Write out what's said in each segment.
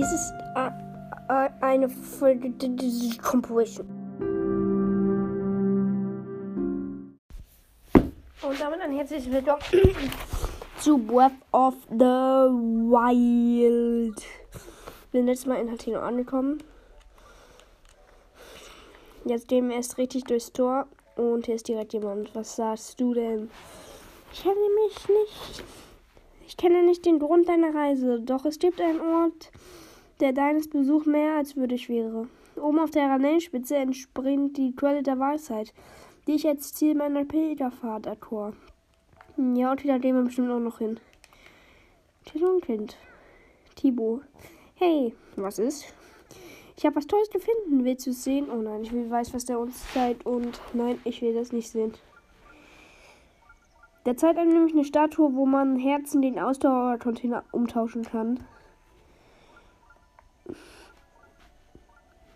Dies ist äh, äh, eine Folge Composition. Und damit ein herzliches Willkommen zu Breath of the Wild. Wir sind letztes Mal in Hatino angekommen. Jetzt gehen wir erst richtig durchs Tor und hier ist direkt jemand. Was sagst du denn? Ich kenne mich nicht. Ich kenne nicht den Grund deiner Reise, doch es gibt einen Ort, der deines Besuch mehr als würdig wäre. Oben auf der Ranellenspitze entspringt die Quelle der Weisheit, die ich als Ziel meiner Pilgerfahrt erkor. Ja, und wieder gehen wir bestimmt auch noch hin. Kind. Tibo. Hey, was ist? Ich habe was Tolles gefunden. Willst du es sehen? Oh nein, ich will weiß, was der uns zeigt. Und nein, ich will das nicht sehen. Der zeigt einem nämlich eine Statue, wo man Herzen gegen Ausdauercontainer umtauschen kann.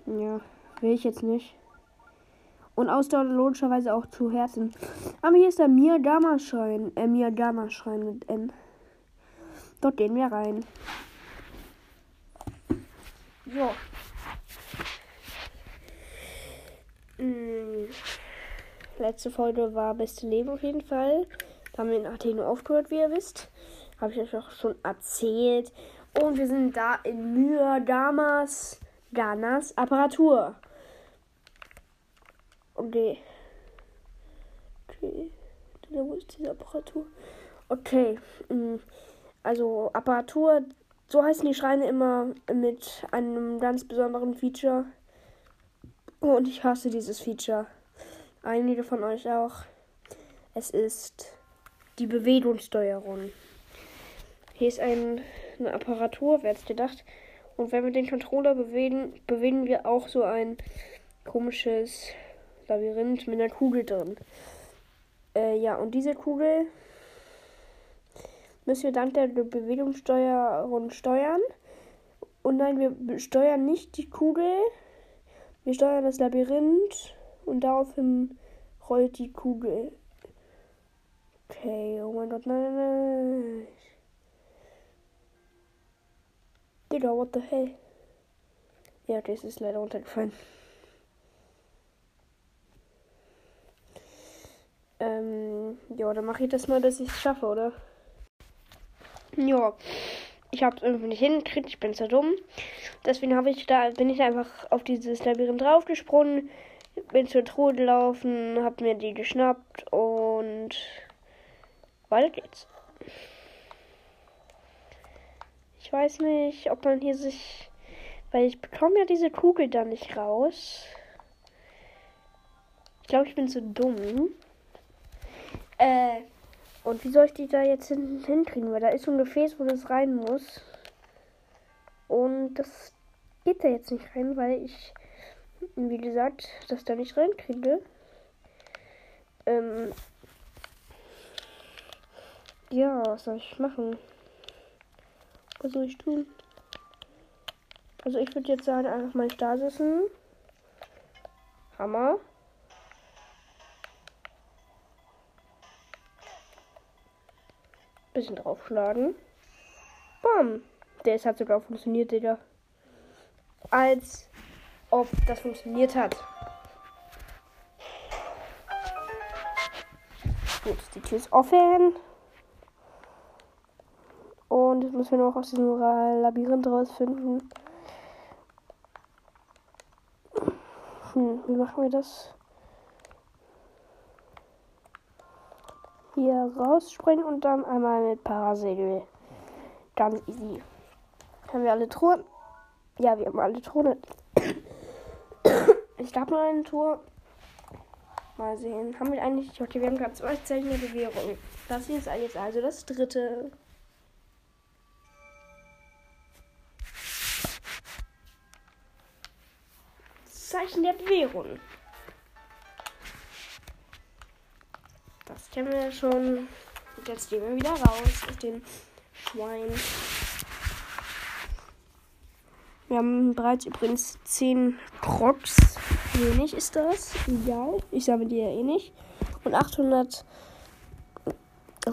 Ja, will ich jetzt nicht. Und Ausdauer logischerweise auch zu Herzen. Aber hier ist der Miyagama-Schrein. Äh, Miyagama-Schrein mit N. Dort gehen wir rein. So. Hm. Letzte Folge war Beste Leben auf jeden Fall. Da haben wir in Athene aufgehört, wie ihr wisst. Habe ich euch auch schon erzählt. Und wir sind da in Myadamas Ganas Apparatur. Okay. Okay. Wo ist diese Apparatur? Okay. Mm. Also Apparatur, so heißen die Schreine immer mit einem ganz besonderen Feature. Und ich hasse dieses Feature. Einige von euch auch. Es ist die Bewegungssteuerung. Hier ist ein, eine Apparatur, wer hätte gedacht. Und wenn wir den Controller bewegen, bewegen wir auch so ein komisches Labyrinth mit einer Kugel drin. Äh, ja, und diese Kugel müssen wir dank der Bewegungssteuerung steuern. Und nein, wir steuern nicht die Kugel. Wir steuern das Labyrinth und daraufhin rollt die Kugel. Okay, oh mein Gott, nein, nein, nein. Digga, what the hell? Ja, das ist leider runtergefallen. Ähm, ja, dann mache ich das mal, dass ich es schaffe, oder? Ja, ich habe es irgendwie nicht hingekriegt, ich bin so dumm. Deswegen habe ich da, bin ich einfach auf dieses Labyrinth draufgesprungen, bin zur Truhe gelaufen, habe mir die geschnappt und weiter geht's. Ich weiß nicht, ob man hier sich. Weil ich bekomme ja diese Kugel da nicht raus. Ich glaube, ich bin zu dumm. Äh. Und wie soll ich die da jetzt hin hinkriegen? Weil da ist so ein Gefäß, wo das rein muss. Und das geht da jetzt nicht rein, weil ich, wie gesagt, das da nicht reinkriege. Ähm. Ja, was soll ich machen? Was soll ich tun? Also ich würde jetzt sagen, einfach mal Stasissen. Hammer. Bisschen draufschlagen. Bam. Der ist hat sogar funktioniert, Digga. Als ob das funktioniert hat. Gut, die Tür ist offen. Und jetzt müssen wir noch aus diesem Labyrinth rausfinden. Hm, wie machen wir das? Hier rausspringen und dann einmal mit Parasegel. Ganz easy. Haben wir alle Truhen? Ja, wir haben alle Truhen. Ich glaube nur eine Tour. Mal sehen. Haben wir eigentlich. Okay, wir haben gerade zwei Zeichen der Bewährung. Das hier ist jetzt also das dritte. Zeichen der Bewährung. Das kennen wir schon. Und jetzt gehen wir wieder raus aus dem Schwein. Wir haben bereits übrigens 10 Crocs. Wenig ist das. Egal. Ich sammle die ja eh nicht. Und 800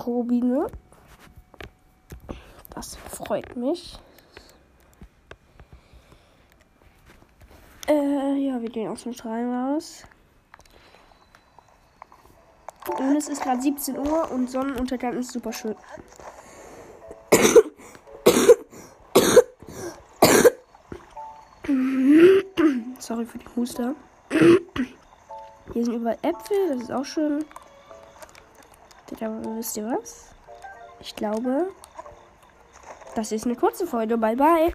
Rubine. Das freut mich. Äh, ja, wir gehen aus dem Schrein raus. Und es ist gerade 17 Uhr und Sonnenuntergang ist super schön. Sorry für die Huster. Hier sind überall Äpfel, das ist auch schön. Aber wisst ihr was? Ich glaube, das ist eine kurze Folge. Bye bye.